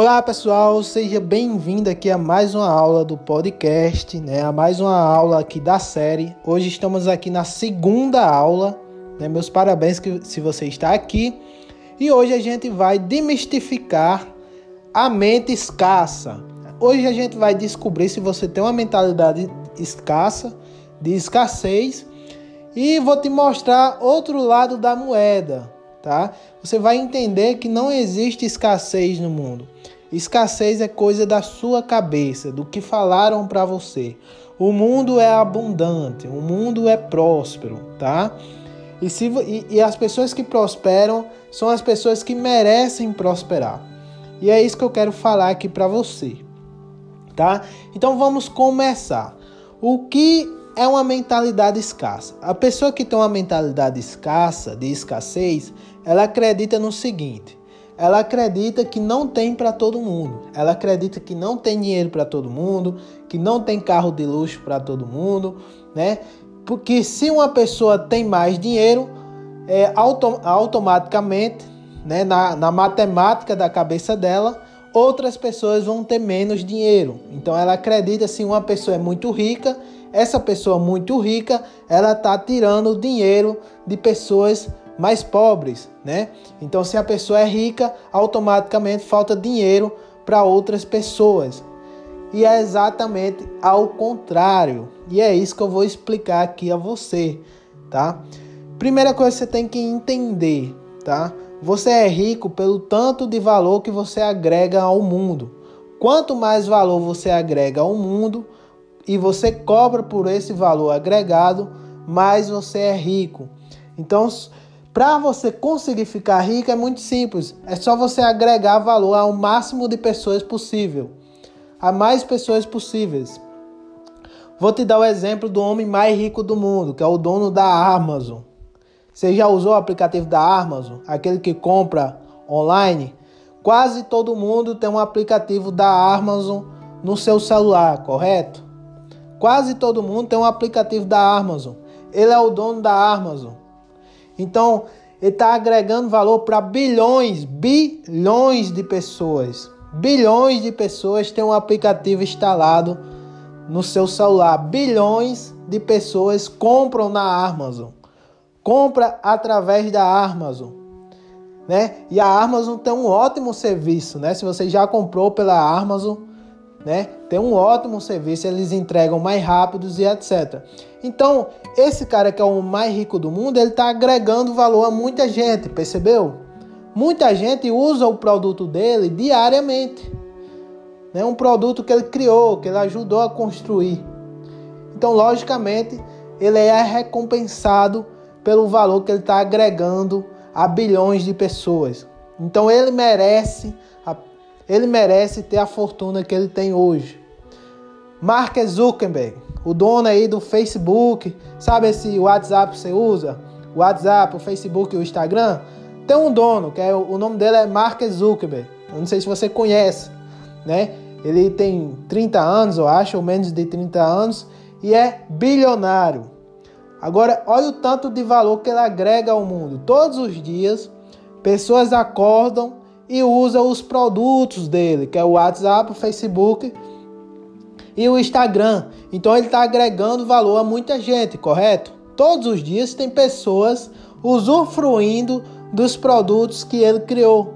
Olá pessoal, seja bem-vindo aqui a mais uma aula do podcast, né? A mais uma aula aqui da série. Hoje estamos aqui na segunda aula, né? Meus parabéns que se você está aqui. E hoje a gente vai demistificar a mente escassa. Hoje a gente vai descobrir se você tem uma mentalidade escassa, de escassez, e vou te mostrar outro lado da moeda, tá? Você vai entender que não existe escassez no mundo. Escassez é coisa da sua cabeça, do que falaram para você. O mundo é abundante, o mundo é próspero, tá? E, se, e, e as pessoas que prosperam são as pessoas que merecem prosperar. E é isso que eu quero falar aqui para você, tá? Então vamos começar. O que é uma mentalidade escassa? A pessoa que tem uma mentalidade escassa, de escassez, ela acredita no seguinte: ela acredita que não tem para todo mundo. Ela acredita que não tem dinheiro para todo mundo, que não tem carro de luxo para todo mundo, né? Porque se uma pessoa tem mais dinheiro, é, autom automaticamente, né, na, na matemática da cabeça dela, outras pessoas vão ter menos dinheiro. Então ela acredita se uma pessoa é muito rica, essa pessoa muito rica, ela está tirando dinheiro de pessoas mais pobres, né? Então, se a pessoa é rica, automaticamente falta dinheiro para outras pessoas. E é exatamente ao contrário. E é isso que eu vou explicar aqui a você, tá? Primeira coisa que você tem que entender, tá? Você é rico pelo tanto de valor que você agrega ao mundo. Quanto mais valor você agrega ao mundo e você cobra por esse valor agregado, mais você é rico. Então, para você conseguir ficar rico é muito simples. É só você agregar valor ao máximo de pessoas possível. A mais pessoas possíveis. Vou te dar o exemplo do homem mais rico do mundo, que é o dono da Amazon. Você já usou o aplicativo da Amazon? Aquele que compra online? Quase todo mundo tem um aplicativo da Amazon no seu celular, correto? Quase todo mundo tem um aplicativo da Amazon. Ele é o dono da Amazon. Então, ele está agregando valor para bilhões, bilhões de pessoas. Bilhões de pessoas têm um aplicativo instalado no seu celular. Bilhões de pessoas compram na Amazon. Compra através da Amazon. Né? E a Amazon tem um ótimo serviço, né? Se você já comprou pela Amazon, né? Tem um ótimo serviço, eles entregam mais rápidos e etc. Então, esse cara que é o mais rico do mundo, ele está agregando valor a muita gente, percebeu? Muita gente usa o produto dele diariamente. Né? Um produto que ele criou, que ele ajudou a construir. Então, logicamente, ele é recompensado pelo valor que ele está agregando a bilhões de pessoas. Então, ele merece ele merece ter a fortuna que ele tem hoje. Mark Zuckerberg, o dono aí do Facebook, sabe esse WhatsApp que você usa? O WhatsApp, o Facebook e o Instagram? Tem um dono, que é o nome dele é Mark Zuckerberg. Eu não sei se você conhece, né? Ele tem 30 anos, eu acho, ou menos de 30 anos, e é bilionário. Agora, olha o tanto de valor que ele agrega ao mundo. Todos os dias, pessoas acordam e usa os produtos dele, que é o WhatsApp, o Facebook e o Instagram. Então ele está agregando valor a muita gente, correto? Todos os dias tem pessoas usufruindo dos produtos que ele criou.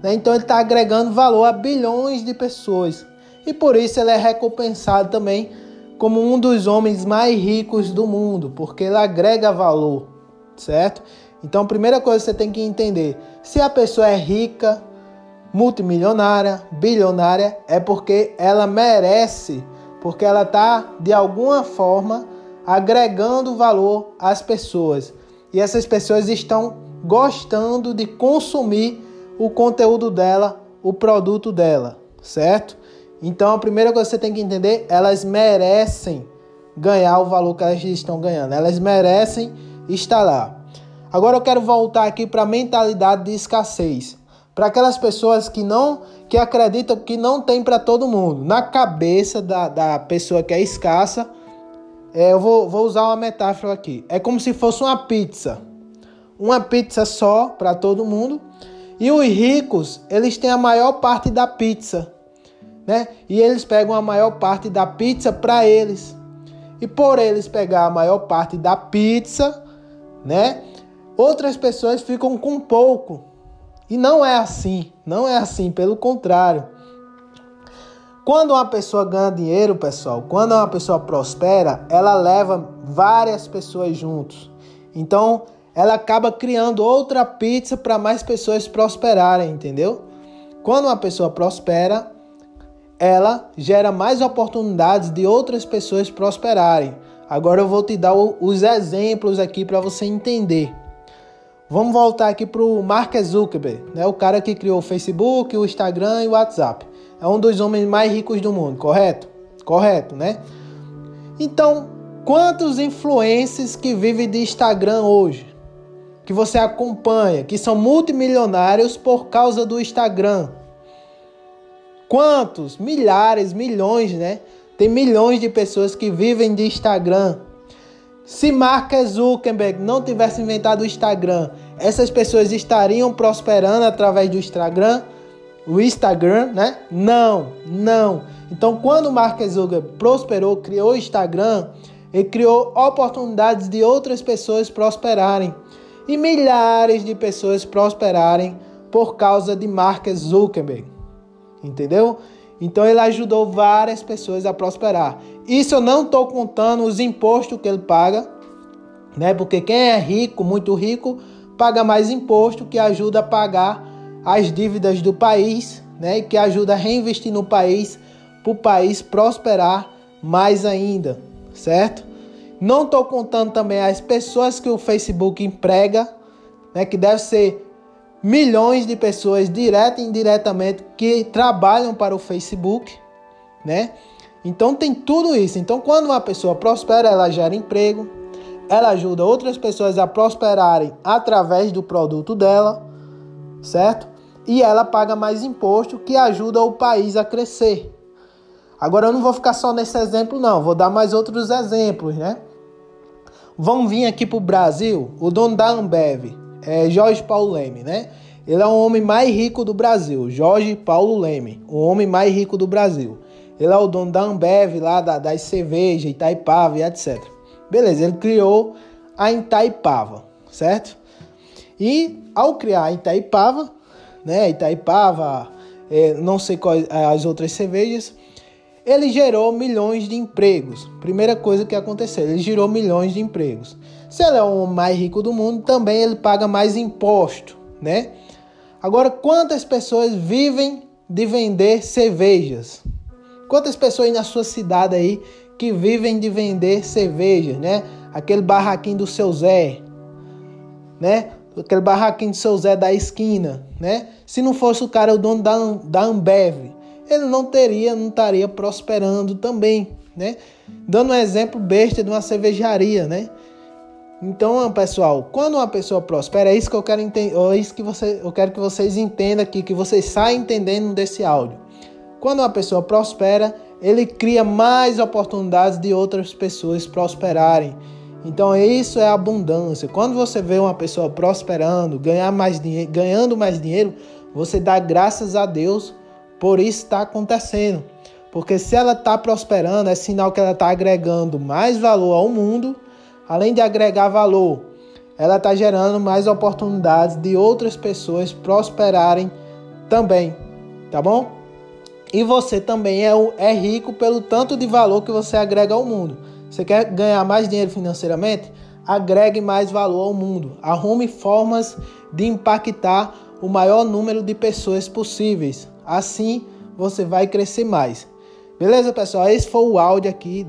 Né? Então ele está agregando valor a bilhões de pessoas. E por isso ele é recompensado também como um dos homens mais ricos do mundo, porque ele agrega valor, certo? Então, a primeira coisa que você tem que entender: se a pessoa é rica, multimilionária, bilionária, é porque ela merece, porque ela está de alguma forma agregando valor às pessoas. E essas pessoas estão gostando de consumir o conteúdo dela, o produto dela, certo? Então a primeira coisa que você tem que entender, elas merecem ganhar o valor que elas estão ganhando. Elas merecem estar lá. Agora eu quero voltar aqui para a mentalidade de escassez. Para aquelas pessoas que não que acreditam que não tem para todo mundo. Na cabeça da, da pessoa que é escassa, é, eu vou, vou usar uma metáfora aqui. É como se fosse uma pizza. Uma pizza só para todo mundo. E os ricos, eles têm a maior parte da pizza, né? E eles pegam a maior parte da pizza para eles. E por eles pegar a maior parte da pizza, né? Outras pessoas ficam com pouco. E não é assim, não é assim, pelo contrário. Quando uma pessoa ganha dinheiro, pessoal, quando uma pessoa prospera, ela leva várias pessoas juntos. Então, ela acaba criando outra pizza para mais pessoas prosperarem, entendeu? Quando uma pessoa prospera, ela gera mais oportunidades de outras pessoas prosperarem. Agora eu vou te dar os exemplos aqui para você entender. Vamos voltar aqui para o Mark Zuckerberg, né? o cara que criou o Facebook, o Instagram e o WhatsApp. É um dos homens mais ricos do mundo, correto? Correto, né? Então, quantos influencers que vivem de Instagram hoje? Que você acompanha, que são multimilionários por causa do Instagram? Quantos? Milhares, milhões, né? Tem milhões de pessoas que vivem de Instagram. Se Mark Zuckerberg não tivesse inventado o Instagram, essas pessoas estariam prosperando através do Instagram? O Instagram, né? Não, não. Então, quando Mark Zuckerberg prosperou, criou o Instagram, ele criou oportunidades de outras pessoas prosperarem. E milhares de pessoas prosperarem por causa de Mark Zuckerberg. Entendeu? Então ele ajudou várias pessoas a prosperar. Isso eu não estou contando os impostos que ele paga, né? Porque quem é rico, muito rico, paga mais imposto que ajuda a pagar as dívidas do país, né? E que ajuda a reinvestir no país para o país prosperar mais ainda, certo? Não estou contando também as pessoas que o Facebook emprega, né? Que deve ser milhões de pessoas, direta e indiretamente, que trabalham para o Facebook, né? Então tem tudo isso. Então, quando uma pessoa prospera, ela gera emprego, ela ajuda outras pessoas a prosperarem através do produto dela, certo? E ela paga mais imposto, que ajuda o país a crescer. Agora eu não vou ficar só nesse exemplo, não. Vou dar mais outros exemplos, né? Vamos vir aqui para o Brasil. O dono da Ambev, é Jorge Paulo Leme, né? Ele é o homem mais rico do Brasil, Jorge Paulo Leme, o homem mais rico do Brasil. Ele é o dono da Ambev, lá da, das cervejas, Itaipava e etc. Beleza, ele criou a Itaipava, certo? E ao criar a Itaipava, né, Itaipava, é, não sei quais as outras cervejas, ele gerou milhões de empregos. Primeira coisa que aconteceu, ele gerou milhões de empregos. Se ele é o mais rico do mundo, também ele paga mais imposto, né? Agora, quantas pessoas vivem de vender cervejas? Quantas pessoas na sua cidade aí que vivem de vender cervejas, né? Aquele barraquinho do seu Zé, né? Aquele barraquinho do seu Zé da esquina, né? Se não fosse o cara o dono da, da Ambev, ele não teria, não estaria prosperando também, né? Dando um exemplo besta de uma cervejaria, né? Então, pessoal, quando uma pessoa prospera, é isso que eu quero entender, é isso que você, eu quero que vocês entendam aqui, que vocês saiam entendendo desse áudio. Quando uma pessoa prospera, ele cria mais oportunidades de outras pessoas prosperarem. Então, isso é abundância. Quando você vê uma pessoa prosperando, ganhar mais dinheiro, ganhando mais dinheiro, você dá graças a Deus por isso está acontecendo. Porque se ela está prosperando, é sinal que ela está agregando mais valor ao mundo além de agregar valor, ela está gerando mais oportunidades de outras pessoas prosperarem também, tá bom? E você também é, é rico pelo tanto de valor que você agrega ao mundo. Você quer ganhar mais dinheiro financeiramente? Agregue mais valor ao mundo. Arrume formas de impactar o maior número de pessoas possíveis. Assim você vai crescer mais. Beleza, pessoal? Esse foi o áudio aqui,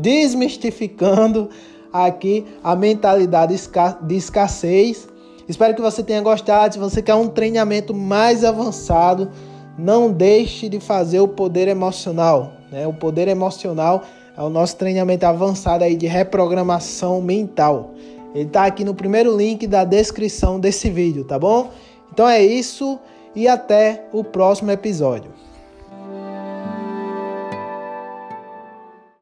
desmistificando aqui a mentalidade de escassez. Espero que você tenha gostado. Se você quer um treinamento mais avançado, não deixe de fazer o poder emocional. Né? O poder emocional é o nosso treinamento avançado aí de reprogramação mental. Ele está aqui no primeiro link da descrição desse vídeo, tá bom? Então é isso e até o próximo episódio.